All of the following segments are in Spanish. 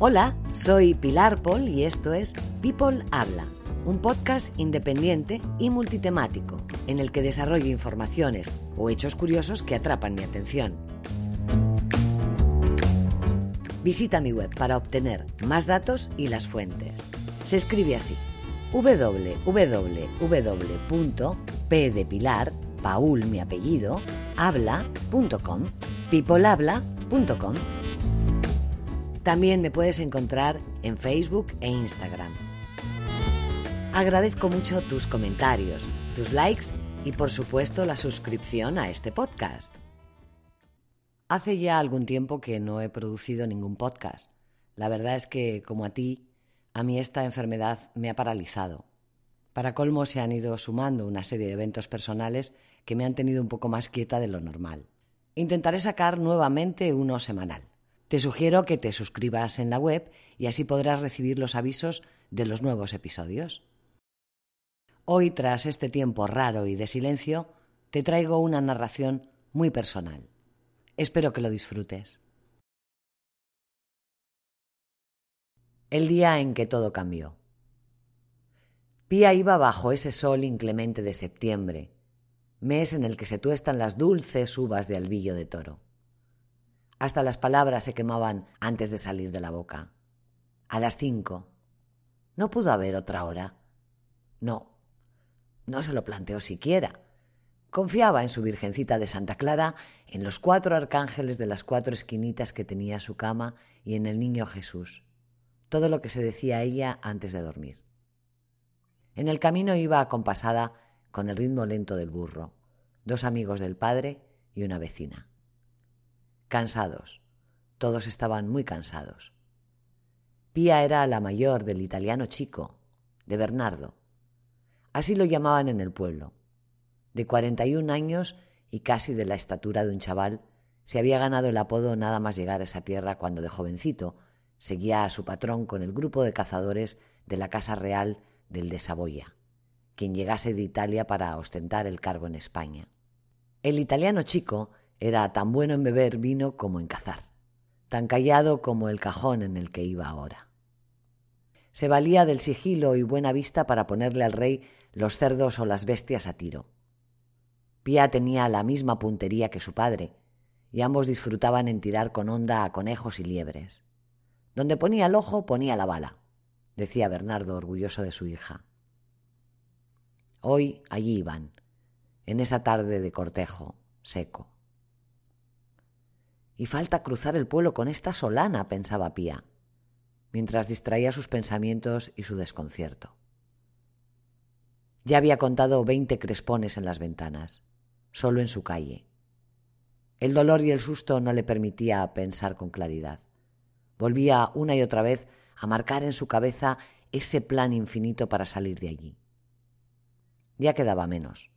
Hola, soy Pilar Paul y esto es People Habla, un podcast independiente y multitemático en el que desarrollo informaciones o hechos curiosos que atrapan mi atención. Visita mi web para obtener más datos y las fuentes. Se escribe así: www.p de Paul mi apellido, habla.com, peoplehabla.com. También me puedes encontrar en Facebook e Instagram. Agradezco mucho tus comentarios, tus likes y por supuesto la suscripción a este podcast. Hace ya algún tiempo que no he producido ningún podcast. La verdad es que, como a ti, a mí esta enfermedad me ha paralizado. Para colmo se han ido sumando una serie de eventos personales que me han tenido un poco más quieta de lo normal. Intentaré sacar nuevamente uno semanal. Te sugiero que te suscribas en la web y así podrás recibir los avisos de los nuevos episodios. Hoy, tras este tiempo raro y de silencio, te traigo una narración muy personal. Espero que lo disfrutes. El día en que todo cambió. Pía iba bajo ese sol inclemente de septiembre, mes en el que se tuestan las dulces uvas de albillo de toro. Hasta las palabras se quemaban antes de salir de la boca. A las cinco. No pudo haber otra hora. No. No se lo planteó siquiera. Confiaba en su Virgencita de Santa Clara, en los cuatro arcángeles de las cuatro esquinitas que tenía su cama y en el niño Jesús. Todo lo que se decía ella antes de dormir. En el camino iba acompasada con el ritmo lento del burro, dos amigos del padre y una vecina. Cansados. Todos estaban muy cansados. Pía era la mayor del italiano chico, de Bernardo. Así lo llamaban en el pueblo. De cuarenta y un años y casi de la estatura de un chaval, se había ganado el apodo nada más llegar a esa tierra cuando de jovencito seguía a su patrón con el grupo de cazadores de la Casa Real del de Saboya, quien llegase de Italia para ostentar el cargo en España. El italiano chico era tan bueno en beber vino como en cazar, tan callado como el cajón en el que iba ahora. Se valía del sigilo y buena vista para ponerle al rey los cerdos o las bestias a tiro. Pía tenía la misma puntería que su padre, y ambos disfrutaban en tirar con honda a conejos y liebres. Donde ponía el ojo ponía la bala, decía Bernardo orgulloso de su hija. Hoy allí iban, en esa tarde de cortejo, seco. Y falta cruzar el pueblo con esta solana, pensaba Pía, mientras distraía sus pensamientos y su desconcierto. Ya había contado veinte crespones en las ventanas, solo en su calle. El dolor y el susto no le permitía pensar con claridad. Volvía una y otra vez a marcar en su cabeza ese plan infinito para salir de allí. Ya quedaba menos,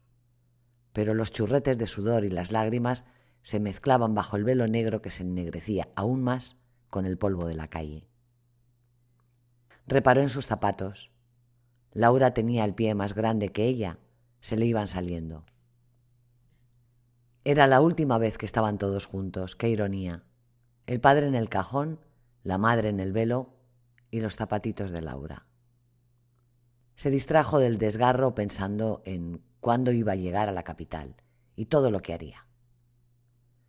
pero los churretes de sudor y las lágrimas se mezclaban bajo el velo negro que se ennegrecía aún más con el polvo de la calle. Reparó en sus zapatos. Laura tenía el pie más grande que ella, se le iban saliendo. Era la última vez que estaban todos juntos, qué ironía. El padre en el cajón, la madre en el velo y los zapatitos de Laura. Se distrajo del desgarro pensando en cuándo iba a llegar a la capital y todo lo que haría.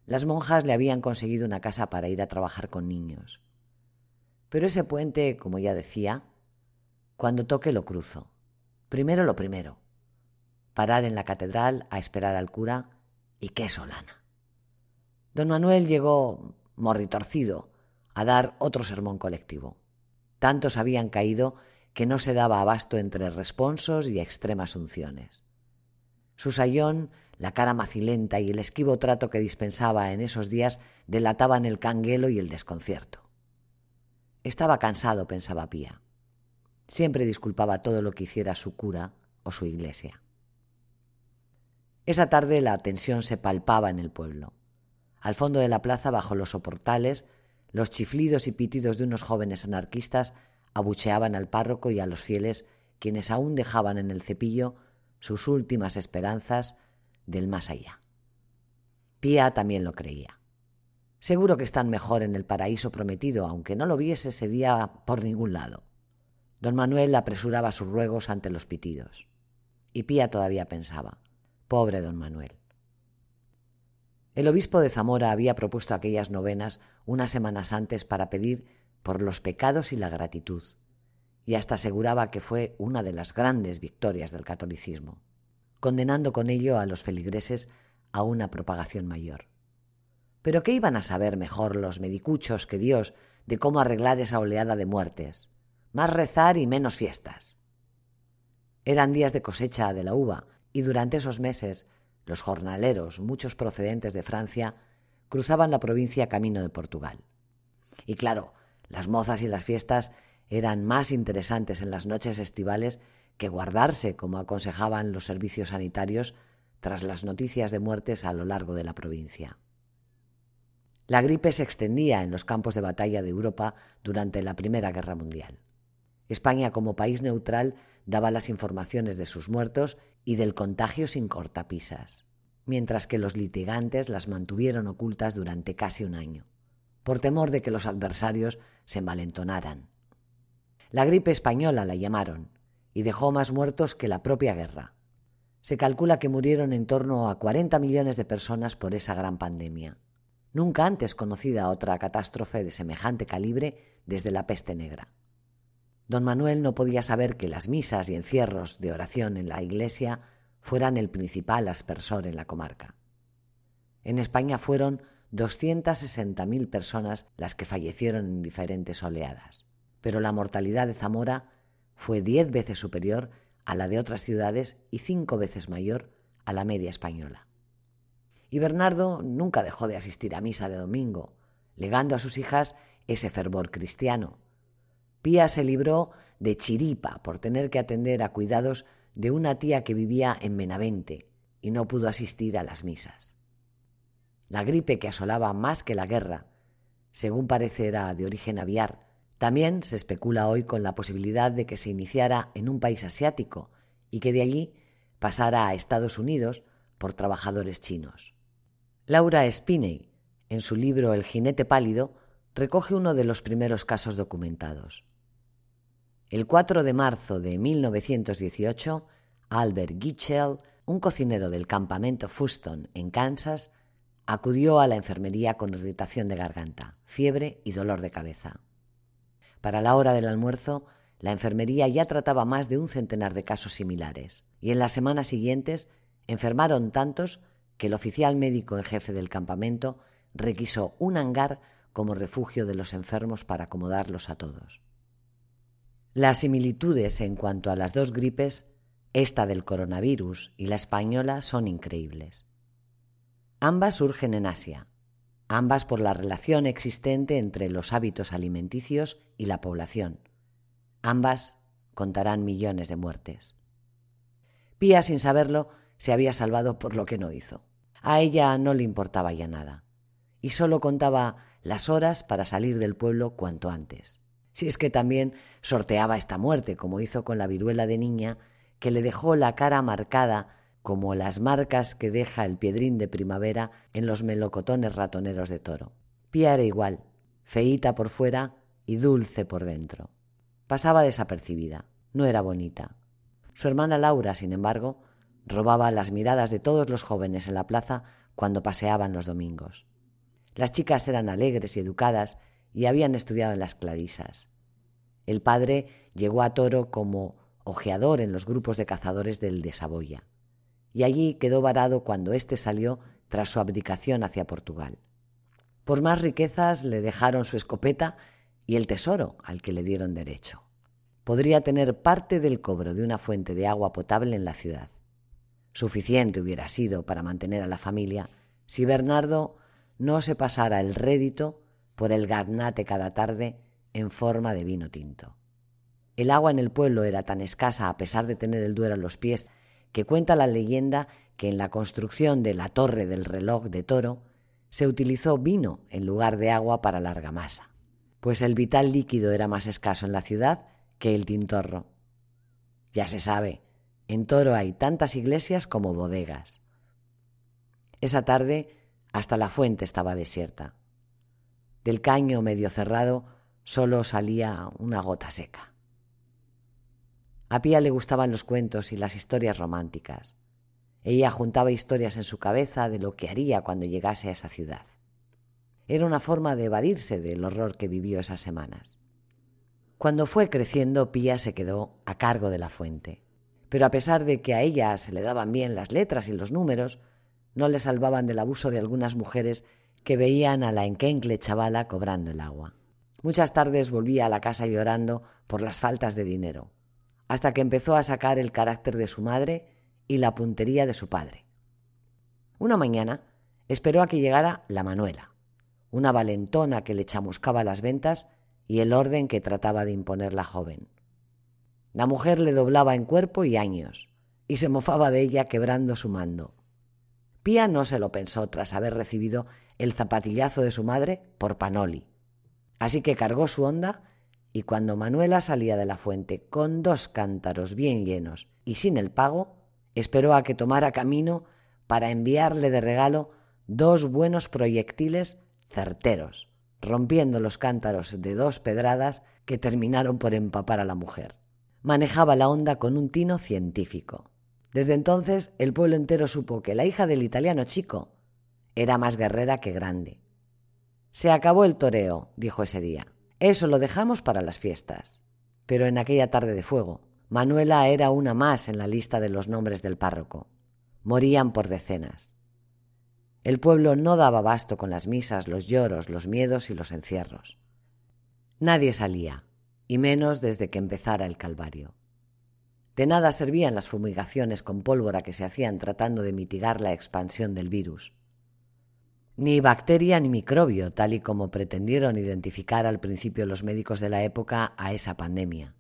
Las monjas le habían conseguido una casa para ir a trabajar con niños. Pero ese puente, como ya decía, cuando toque lo cruzo. Primero lo primero. Parar en la catedral a esperar al cura y qué solana. Don Manuel llegó, morritorcido, a dar otro sermón colectivo. Tantos habían caído que no se daba abasto entre responsos y extremas unciones. Su sayón la cara macilenta y el esquivo trato que dispensaba en esos días delataban el canguelo y el desconcierto. Estaba cansado, pensaba Pía. Siempre disculpaba todo lo que hiciera su cura o su iglesia. Esa tarde la tensión se palpaba en el pueblo. Al fondo de la plaza, bajo los soportales, los chiflidos y pitidos de unos jóvenes anarquistas abucheaban al párroco y a los fieles, quienes aún dejaban en el cepillo sus últimas esperanzas del más allá. Pía también lo creía. Seguro que están mejor en el paraíso prometido, aunque no lo viese ese día por ningún lado. Don Manuel apresuraba sus ruegos ante los pitidos. Y Pía todavía pensaba, pobre don Manuel. El obispo de Zamora había propuesto aquellas novenas unas semanas antes para pedir por los pecados y la gratitud, y hasta aseguraba que fue una de las grandes victorias del catolicismo condenando con ello a los feligreses a una propagación mayor. Pero ¿qué iban a saber mejor los medicuchos que Dios de cómo arreglar esa oleada de muertes? Más rezar y menos fiestas. Eran días de cosecha de la uva, y durante esos meses los jornaleros, muchos procedentes de Francia, cruzaban la provincia camino de Portugal. Y claro, las mozas y las fiestas eran más interesantes en las noches estivales que guardarse, como aconsejaban los servicios sanitarios tras las noticias de muertes a lo largo de la provincia. La gripe se extendía en los campos de batalla de Europa durante la Primera Guerra Mundial. España, como país neutral, daba las informaciones de sus muertos y del contagio sin cortapisas, mientras que los litigantes las mantuvieron ocultas durante casi un año, por temor de que los adversarios se envalentonaran. La gripe española la llamaron, y dejó más muertos que la propia guerra. Se calcula que murieron en torno a 40 millones de personas por esa gran pandemia. Nunca antes conocida otra catástrofe de semejante calibre desde la peste negra. Don Manuel no podía saber que las misas y encierros de oración en la iglesia fueran el principal aspersor en la comarca. En España fueron 260.000 personas las que fallecieron en diferentes oleadas, pero la mortalidad de Zamora fue diez veces superior a la de otras ciudades y cinco veces mayor a la media española. Y Bernardo nunca dejó de asistir a misa de domingo, legando a sus hijas ese fervor cristiano. Pía se libró de chiripa por tener que atender a cuidados de una tía que vivía en Menavente y no pudo asistir a las misas. La gripe que asolaba más que la guerra, según parece era de origen aviar, también se especula hoy con la posibilidad de que se iniciara en un país asiático y que de allí pasara a Estados Unidos por trabajadores chinos. Laura Spinney, en su libro El jinete pálido, recoge uno de los primeros casos documentados. El 4 de marzo de 1918, Albert Gitchell, un cocinero del campamento Fuston en Kansas, acudió a la enfermería con irritación de garganta, fiebre y dolor de cabeza. Para la hora del almuerzo, la enfermería ya trataba más de un centenar de casos similares, y en las semanas siguientes enfermaron tantos que el oficial médico en jefe del campamento requisó un hangar como refugio de los enfermos para acomodarlos a todos. Las similitudes en cuanto a las dos gripes, esta del coronavirus y la española, son increíbles. Ambas surgen en Asia, ambas por la relación existente entre los hábitos alimenticios y la población. Ambas contarán millones de muertes. Pía, sin saberlo, se había salvado por lo que no hizo. A ella no le importaba ya nada, y solo contaba las horas para salir del pueblo cuanto antes. Si es que también sorteaba esta muerte, como hizo con la viruela de niña, que le dejó la cara marcada como las marcas que deja el piedrín de primavera en los melocotones ratoneros de toro. Pía era igual, feíta por fuera y dulce por dentro. Pasaba desapercibida, no era bonita. Su hermana Laura, sin embargo, robaba las miradas de todos los jóvenes en la plaza cuando paseaban los domingos. Las chicas eran alegres y educadas y habían estudiado en las Clarisas. El padre llegó a Toro como ojeador en los grupos de cazadores del de Saboya y allí quedó varado cuando éste salió tras su abdicación hacia Portugal. Por más riquezas le dejaron su escopeta y el tesoro al que le dieron derecho. Podría tener parte del cobro de una fuente de agua potable en la ciudad. Suficiente hubiera sido para mantener a la familia si Bernardo no se pasara el rédito por el gaznate cada tarde en forma de vino tinto. El agua en el pueblo era tan escasa a pesar de tener el Duero a los pies que cuenta la leyenda que en la construcción de la torre del reloj de toro se utilizó vino en lugar de agua para la argamasa, pues el vital líquido era más escaso en la ciudad que el tintorro. Ya se sabe, en Toro hay tantas iglesias como bodegas. Esa tarde hasta la fuente estaba desierta. Del caño medio cerrado solo salía una gota seca. A Pía le gustaban los cuentos y las historias románticas. Ella juntaba historias en su cabeza de lo que haría cuando llegase a esa ciudad. Era una forma de evadirse del horror que vivió esas semanas. Cuando fue creciendo, Pía se quedó a cargo de la fuente. Pero a pesar de que a ella se le daban bien las letras y los números, no le salvaban del abuso de algunas mujeres que veían a la enquencle chavala cobrando el agua. Muchas tardes volvía a la casa llorando por las faltas de dinero, hasta que empezó a sacar el carácter de su madre y la puntería de su padre. Una mañana esperó a que llegara la Manuela, una valentona que le chamuscaba las ventas y el orden que trataba de imponer la joven. La mujer le doblaba en cuerpo y años, y se mofaba de ella quebrando su mando. Pía no se lo pensó tras haber recibido el zapatillazo de su madre por Panoli. Así que cargó su onda y cuando Manuela salía de la fuente con dos cántaros bien llenos y sin el pago, Esperó a que tomara camino para enviarle de regalo dos buenos proyectiles certeros, rompiendo los cántaros de dos pedradas que terminaron por empapar a la mujer. Manejaba la onda con un tino científico. Desde entonces el pueblo entero supo que la hija del italiano chico era más guerrera que grande. Se acabó el toreo, dijo ese día. Eso lo dejamos para las fiestas. Pero en aquella tarde de fuego, Manuela era una más en la lista de los nombres del párroco. Morían por decenas. El pueblo no daba basto con las misas, los lloros, los miedos y los encierros. Nadie salía, y menos desde que empezara el Calvario. De nada servían las fumigaciones con pólvora que se hacían tratando de mitigar la expansión del virus. Ni bacteria ni microbio, tal y como pretendieron identificar al principio los médicos de la época a esa pandemia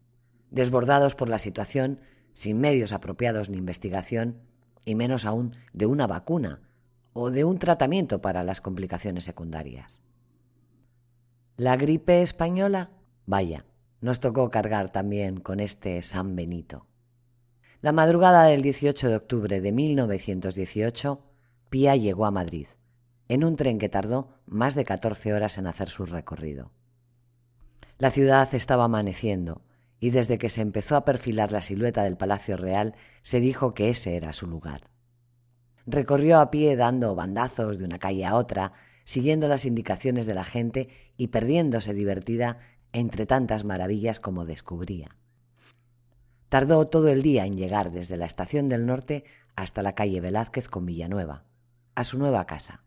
desbordados por la situación, sin medios apropiados ni investigación, y menos aún de una vacuna o de un tratamiento para las complicaciones secundarias. La gripe española, vaya, nos tocó cargar también con este San Benito. La madrugada del 18 de octubre de 1918, Pía llegó a Madrid, en un tren que tardó más de 14 horas en hacer su recorrido. La ciudad estaba amaneciendo, y desde que se empezó a perfilar la silueta del Palacio Real se dijo que ese era su lugar. Recorrió a pie dando bandazos de una calle a otra, siguiendo las indicaciones de la gente y perdiéndose divertida entre tantas maravillas como descubría. Tardó todo el día en llegar desde la estación del norte hasta la calle Velázquez con Villanueva, a su nueva casa,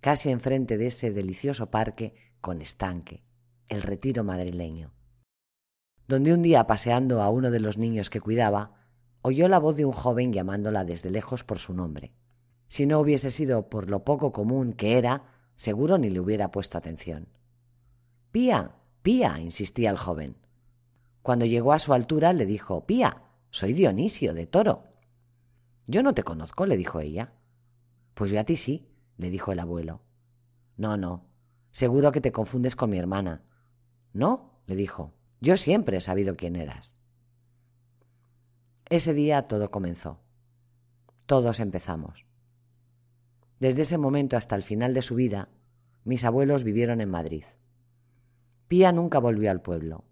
casi enfrente de ese delicioso parque con estanque, el retiro madrileño donde un día paseando a uno de los niños que cuidaba, oyó la voz de un joven llamándola desde lejos por su nombre. Si no hubiese sido por lo poco común que era, seguro ni le hubiera puesto atención. Pía, Pía, insistía el joven. Cuando llegó a su altura le dijo Pía, soy Dionisio de Toro. Yo no te conozco, le dijo ella. Pues yo a ti sí, le dijo el abuelo. No, no, seguro que te confundes con mi hermana. No, le dijo, yo siempre he sabido quién eras. Ese día todo comenzó. Todos empezamos. Desde ese momento hasta el final de su vida, mis abuelos vivieron en Madrid. Pía nunca volvió al pueblo.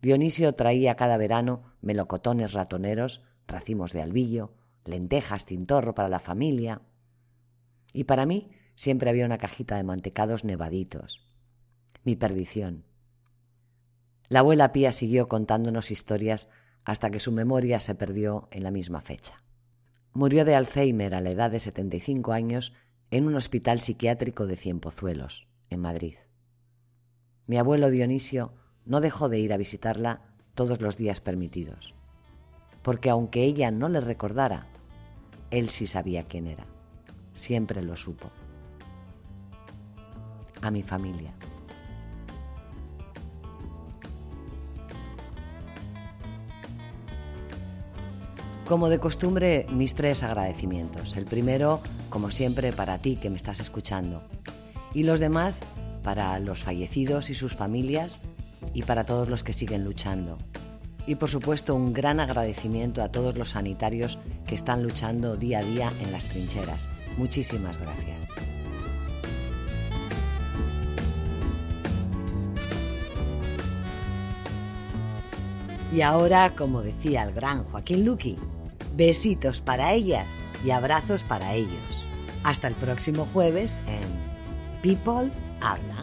Dionisio traía cada verano melocotones ratoneros, racimos de albillo, lentejas, tintorro para la familia. Y para mí siempre había una cajita de mantecados nevaditos. Mi perdición. La abuela Pía siguió contándonos historias hasta que su memoria se perdió en la misma fecha. Murió de Alzheimer a la edad de 75 años en un hospital psiquiátrico de Cienpozuelos, en Madrid. Mi abuelo Dionisio no dejó de ir a visitarla todos los días permitidos, porque aunque ella no le recordara, él sí sabía quién era. Siempre lo supo. A mi familia. Como de costumbre, mis tres agradecimientos. El primero, como siempre, para ti que me estás escuchando. Y los demás, para los fallecidos y sus familias y para todos los que siguen luchando. Y por supuesto, un gran agradecimiento a todos los sanitarios que están luchando día a día en las trincheras. Muchísimas gracias. Y ahora, como decía el gran Joaquín Luqui, besitos para ellas y abrazos para ellos. Hasta el próximo jueves en People Habla.